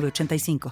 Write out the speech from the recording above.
3985.